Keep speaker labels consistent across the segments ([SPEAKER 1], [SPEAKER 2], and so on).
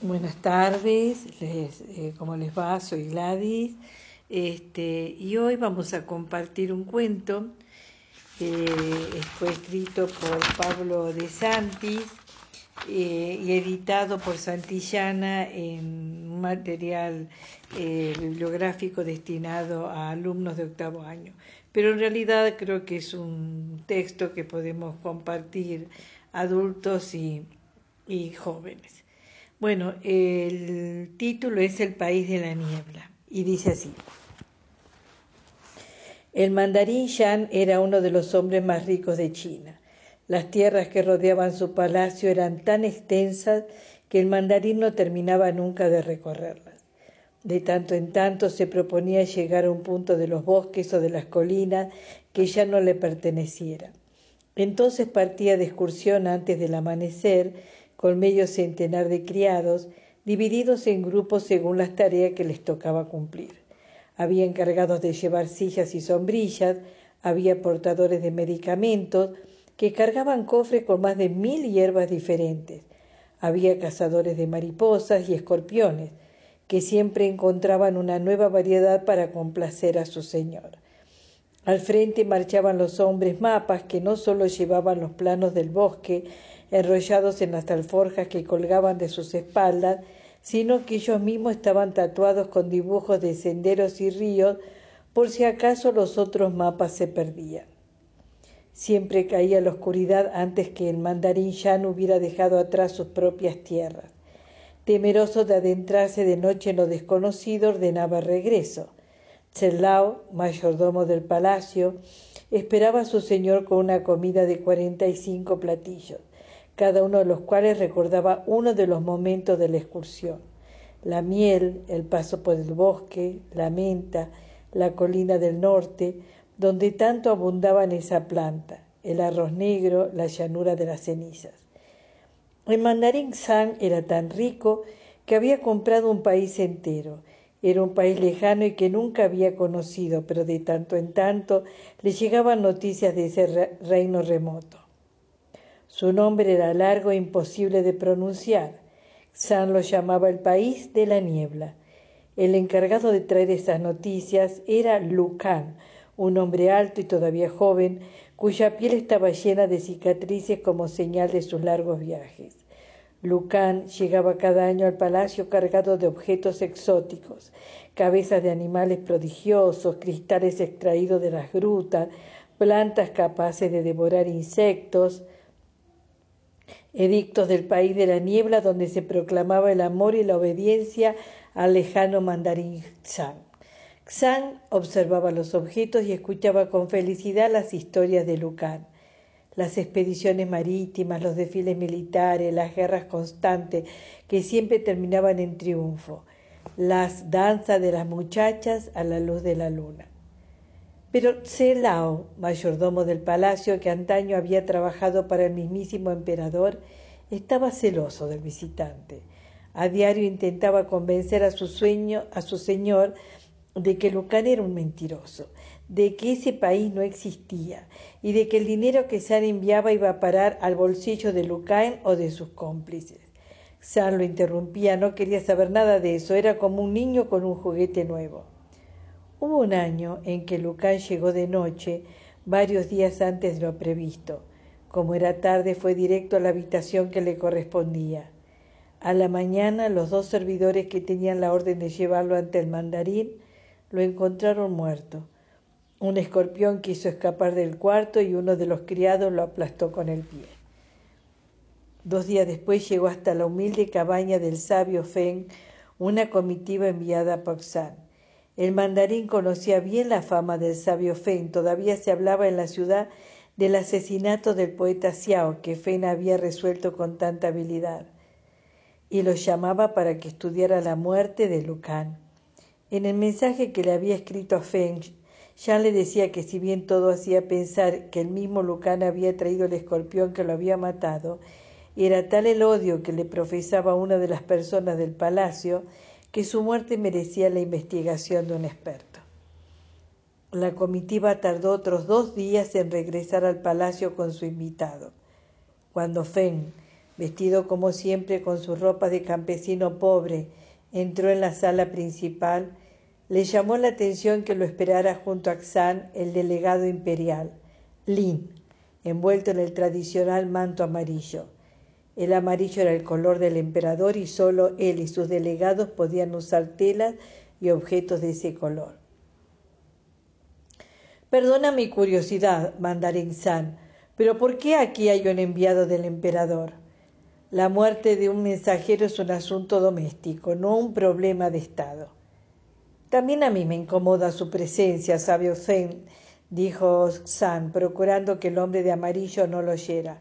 [SPEAKER 1] Buenas tardes, les, eh, ¿cómo les va? Soy Gladys este, y hoy vamos a compartir un cuento que fue escrito por Pablo de Santis eh, y editado por Santillana en material eh, bibliográfico destinado a alumnos de octavo año. Pero en realidad creo que es un texto que podemos compartir adultos y, y jóvenes. Bueno, el título es El país de la niebla y dice así. El mandarín Shan era uno de los hombres más ricos de China. Las tierras que rodeaban su palacio eran tan extensas que el mandarín no terminaba nunca de recorrerlas. De tanto en tanto se proponía llegar a un punto de los bosques o de las colinas que ya no le perteneciera. Entonces partía de excursión antes del amanecer con medio centenar de criados, divididos en grupos según las tareas que les tocaba cumplir. Había encargados de llevar sillas y sombrillas, había portadores de medicamentos, que cargaban cofres con más de mil hierbas diferentes. Había cazadores de mariposas y escorpiones, que siempre encontraban una nueva variedad para complacer a su señor. Al frente marchaban los hombres mapas que no solo llevaban los planos del bosque, enrollados en las alforjas que colgaban de sus espaldas, sino que ellos mismos estaban tatuados con dibujos de senderos y ríos por si acaso los otros mapas se perdían. Siempre caía la oscuridad antes que el mandarín no hubiera dejado atrás sus propias tierras. Temeroso de adentrarse de noche en lo desconocido, ordenaba regreso. Tselao, mayordomo del palacio, esperaba a su señor con una comida de cuarenta y cinco platillos cada uno de los cuales recordaba uno de los momentos de la excursión. La miel, el paso por el bosque, la menta, la colina del norte, donde tanto abundaba en esa planta, el arroz negro, la llanura de las cenizas. El mandarín San era tan rico que había comprado un país entero. Era un país lejano y que nunca había conocido, pero de tanto en tanto le llegaban noticias de ese reino remoto. Su nombre era largo e imposible de pronunciar. San lo llamaba el país de la niebla. El encargado de traer esas noticias era Lucan, un hombre alto y todavía joven, cuya piel estaba llena de cicatrices como señal de sus largos viajes. Lucan llegaba cada año al palacio cargado de objetos exóticos, cabezas de animales prodigiosos, cristales extraídos de las grutas, plantas capaces de devorar insectos, edictos del país de la niebla donde se proclamaba el amor y la obediencia al lejano mandarín Xan. Xan observaba los objetos y escuchaba con felicidad las historias de Lucan. Las expediciones marítimas, los desfiles militares, las guerras constantes que siempre terminaban en triunfo, las danzas de las muchachas a la luz de la luna. Pero Tselao, mayordomo del palacio que antaño había trabajado para el mismísimo emperador, estaba celoso del visitante. A diario intentaba convencer a su sueño, a su señor, de que Lucán era un mentiroso, de que ese país no existía y de que el dinero que San enviaba iba a parar al bolsillo de Lucán o de sus cómplices. San lo interrumpía, no quería saber nada de eso, era como un niño con un juguete nuevo. Hubo un año en que Lucán llegó de noche, varios días antes de lo previsto. Como era tarde, fue directo a la habitación que le correspondía. A la mañana, los dos servidores que tenían la orden de llevarlo ante el mandarín lo encontraron muerto. Un escorpión quiso escapar del cuarto y uno de los criados lo aplastó con el pie. Dos días después llegó hasta la humilde cabaña del sabio Feng una comitiva enviada por Xan. El mandarín conocía bien la fama del sabio Feng. Todavía se hablaba en la ciudad del asesinato del poeta Xiao que Feng había resuelto con tanta habilidad. Y lo llamaba para que estudiara la muerte de Lucan. En el mensaje que le había escrito a Feng, ya le decía que si bien todo hacía pensar que el mismo Lucan había traído el escorpión que lo había matado, era tal el odio que le profesaba una de las personas del palacio que su muerte merecía la investigación de un experto. La comitiva tardó otros dos días en regresar al palacio con su invitado. Cuando Feng Vestido como siempre con sus ropas de campesino pobre, entró en la sala principal. Le llamó la atención que lo esperara junto a Xan el delegado imperial, Lin, envuelto en el tradicional manto amarillo. El amarillo era el color del emperador y solo él y sus delegados podían usar telas y objetos de ese color. Perdona mi curiosidad, mandarín San, pero ¿por qué aquí hay un enviado del emperador? La muerte de un mensajero es un asunto doméstico, no un problema de Estado. También a mí me incomoda su presencia, sabio Zen, dijo San, procurando que el hombre de amarillo no lo oyera.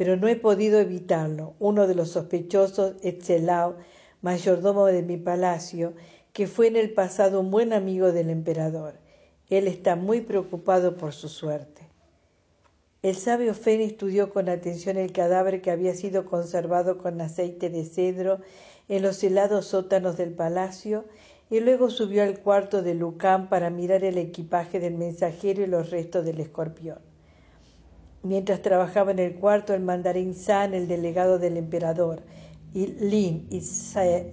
[SPEAKER 1] Pero no he podido evitarlo. Uno de los sospechosos, Etzelao, mayordomo de mi palacio, que fue en el pasado un buen amigo del emperador. Él está muy preocupado por su suerte. El sabio Fen estudió con atención el cadáver que había sido conservado con aceite de cedro en los helados sótanos del palacio y luego subió al cuarto de Lucán para mirar el equipaje del mensajero y los restos del escorpión. Mientras trabajaba en el cuarto, el mandarín San, el delegado del emperador, y Lin y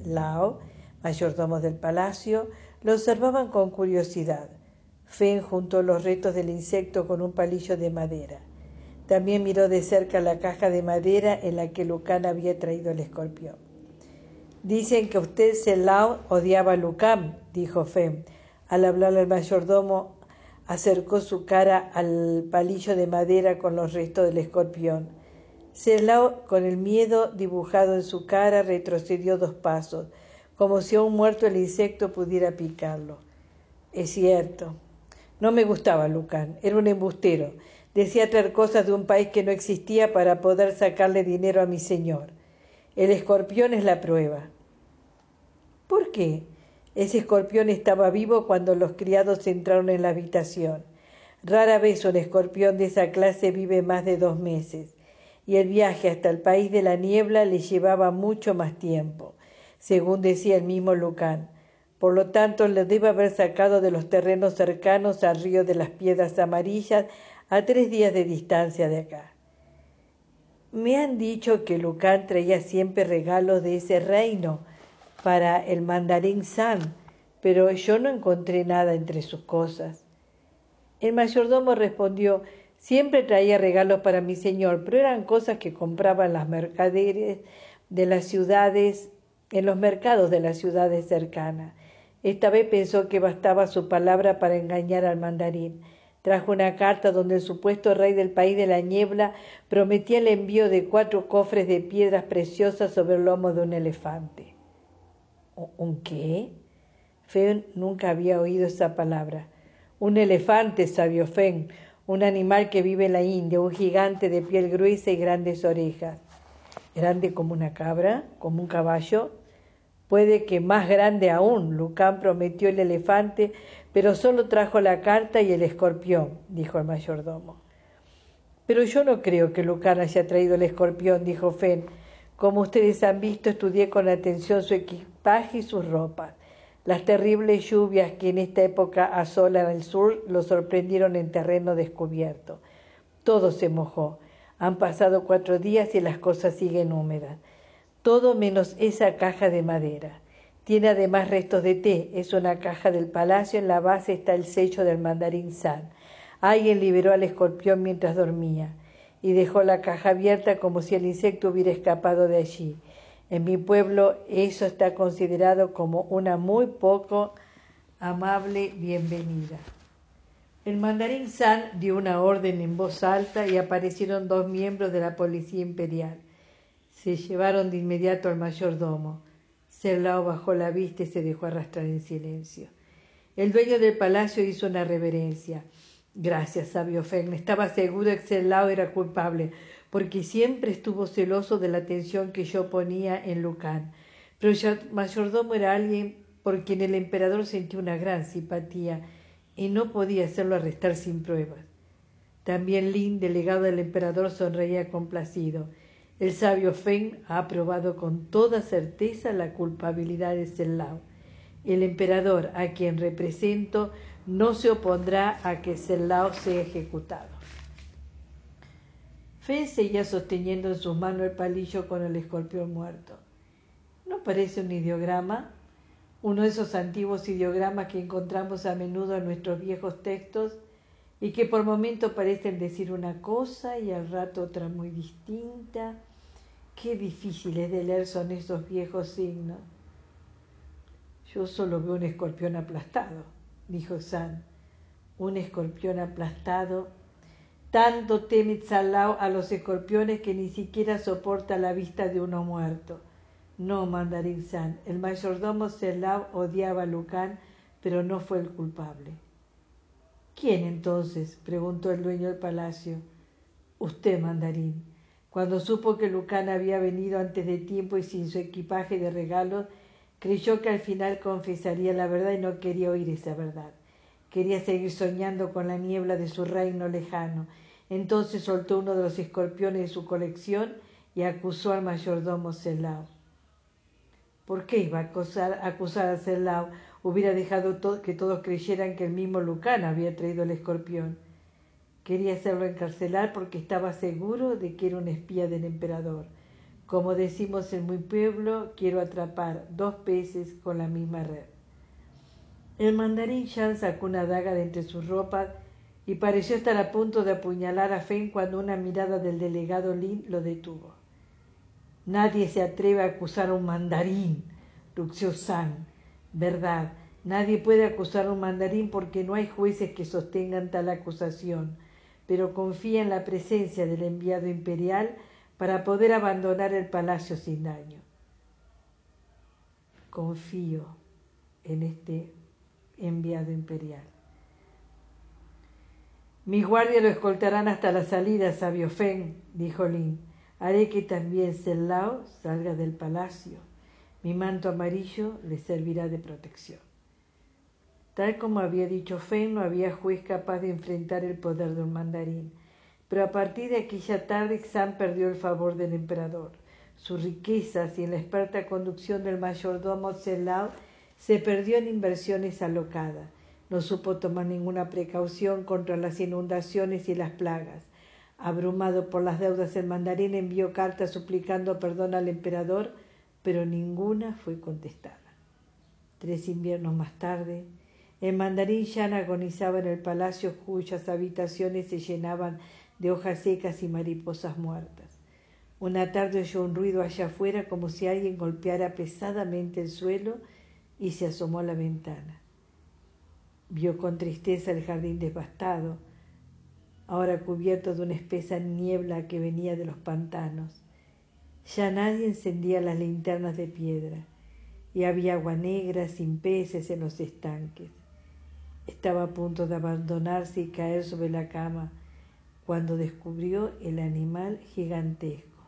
[SPEAKER 1] Lao, mayordomos del palacio, lo observaban con curiosidad. Fen juntó los restos del insecto con un palillo de madera. También miró de cerca la caja de madera en la que Lucán había traído el escorpión. Dicen que usted, Selao, odiaba a Lucán, dijo Fem. Al hablarle al mayordomo, acercó su cara al palillo de madera con los restos del escorpión. Selao, con el miedo dibujado en su cara, retrocedió dos pasos, como si aún muerto el insecto pudiera picarlo. Es cierto. No me gustaba Lucán, era un embustero Decía traer cosas de un país que no existía para poder sacarle dinero a mi señor. El escorpión es la prueba. ¿Por qué? Ese escorpión estaba vivo cuando los criados entraron en la habitación. Rara vez un escorpión de esa clase vive más de dos meses, y el viaje hasta el país de la niebla le llevaba mucho más tiempo, según decía el mismo Lucán. Por lo tanto, le debe haber sacado de los terrenos cercanos al río de las piedras amarillas a tres días de distancia de acá. Me han dicho que Lucán traía siempre regalos de ese reino para el mandarín San, pero yo no encontré nada entre sus cosas. El mayordomo respondió Siempre traía regalos para mi señor, pero eran cosas que compraban las mercaderes de las ciudades, en los mercados de las ciudades cercanas. Esta vez pensó que bastaba su palabra para engañar al mandarín. Trajo una carta donde el supuesto rey del país de la niebla prometía el envío de cuatro cofres de piedras preciosas sobre el lomo de un elefante. ¿Un qué? Fen nunca había oído esa palabra. Un elefante, sabio Fen, un animal que vive en la India, un gigante de piel gruesa y grandes orejas. ¿Grande como una cabra? ¿Como un caballo? Puede que más grande aún. Lucán prometió el elefante, pero solo trajo la carta y el escorpión, dijo el mayordomo. Pero yo no creo que Lucán haya traído el escorpión, dijo Fen. Como ustedes han visto, estudié con atención su equipaje y sus ropas. Las terribles lluvias que en esta época asolan el sur lo sorprendieron en terreno descubierto. Todo se mojó. Han pasado cuatro días y las cosas siguen húmedas todo menos esa caja de madera. Tiene además restos de té. Es una caja del palacio. En la base está el sello del mandarín San. Alguien liberó al escorpión mientras dormía y dejó la caja abierta como si el insecto hubiera escapado de allí. En mi pueblo eso está considerado como una muy poco amable bienvenida. El mandarín San dio una orden en voz alta y aparecieron dos miembros de la policía imperial. Se llevaron de inmediato al mayordomo. Serlao bajó la vista y se dejó arrastrar en silencio. El dueño del palacio hizo una reverencia. Gracias, sabio Feng. Estaba seguro que Serlao era culpable, porque siempre estuvo celoso de la atención que yo ponía en Lucán. Pero el mayordomo era alguien por quien el emperador sentía una gran simpatía y no podía hacerlo arrestar sin pruebas. También Lin, delegado del emperador, sonreía complacido. El sabio Feng ha aprobado con toda certeza la culpabilidad de Selao. El emperador, a quien represento, no se opondrá a que Selao sea ejecutado. Fen seguía sosteniendo en sus manos el palillo con el escorpión muerto. ¿No parece un ideograma? Uno de esos antiguos ideogramas que encontramos a menudo en nuestros viejos textos y que por momentos parecen decir una cosa y al rato otra muy distinta. Qué difíciles de leer son esos viejos signos. Yo solo veo un escorpión aplastado, dijo San. Un escorpión aplastado. Tanto teme Tzalao a los escorpiones que ni siquiera soporta la vista de uno muerto. No, Mandarín San, el mayordomo Tzalao odiaba a Lucán, pero no fue el culpable. ¿Quién entonces? preguntó el dueño del palacio. Usted, Mandarín. Cuando supo que Lucán había venido antes de tiempo y sin su equipaje de regalos, Creyó que al final confesaría la verdad y no quería oír esa verdad. Quería seguir soñando con la niebla de su reino lejano. Entonces soltó uno de los escorpiones de su colección y acusó al mayordomo Celao. ¿Por qué iba a acusar, acusar a Celao? Hubiera dejado que todos creyeran que el mismo Lucán había traído el escorpión. Quería hacerlo encarcelar porque estaba seguro de que era un espía del emperador. Como decimos en mi pueblo, quiero atrapar dos peces con la misma red. El mandarín Shan sacó una daga de entre sus ropas y pareció estar a punto de apuñalar a Feng cuando una mirada del delegado Lin lo detuvo. Nadie se atreve a acusar a un mandarín, rució San. Verdad, nadie puede acusar a un mandarín porque no hay jueces que sostengan tal acusación, pero confía en la presencia del enviado imperial para poder abandonar el palacio sin daño. Confío en este enviado imperial. Mis guardias lo escoltarán hasta la salida, sabio Fen, dijo Lin. Haré que también Selao salga del palacio. Mi manto amarillo le servirá de protección. Tal como había dicho Fen, no había juez capaz de enfrentar el poder de un mandarín. Pero a partir de aquella tarde Xan perdió el favor del emperador. Sus riquezas y en la experta conducción del mayordomo Zelao se perdió en inversiones alocadas. No supo tomar ninguna precaución contra las inundaciones y las plagas. Abrumado por las deudas, el mandarín envió cartas suplicando perdón al emperador, pero ninguna fue contestada. Tres inviernos más tarde, el mandarín Shan agonizaba en el palacio cuyas habitaciones se llenaban de hojas secas y mariposas muertas. Una tarde oyó un ruido allá afuera como si alguien golpeara pesadamente el suelo y se asomó a la ventana. Vio con tristeza el jardín devastado, ahora cubierto de una espesa niebla que venía de los pantanos. Ya nadie encendía las linternas de piedra y había agua negra sin peces en los estanques. Estaba a punto de abandonarse y caer sobre la cama cuando descubrió el animal gigantesco,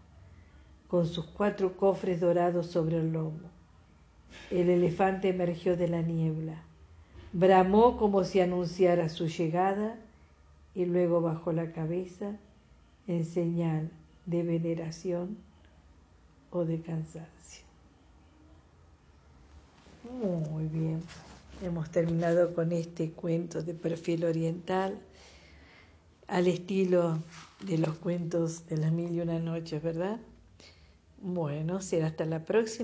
[SPEAKER 1] con sus cuatro cofres dorados sobre el lomo. El elefante emergió de la niebla, bramó como si anunciara su llegada y luego bajó la cabeza en señal de veneración o de cansancio. Muy bien, hemos terminado con este cuento de perfil oriental al estilo de los cuentos de las mil y una noches, ¿verdad? Bueno, será hasta la próxima.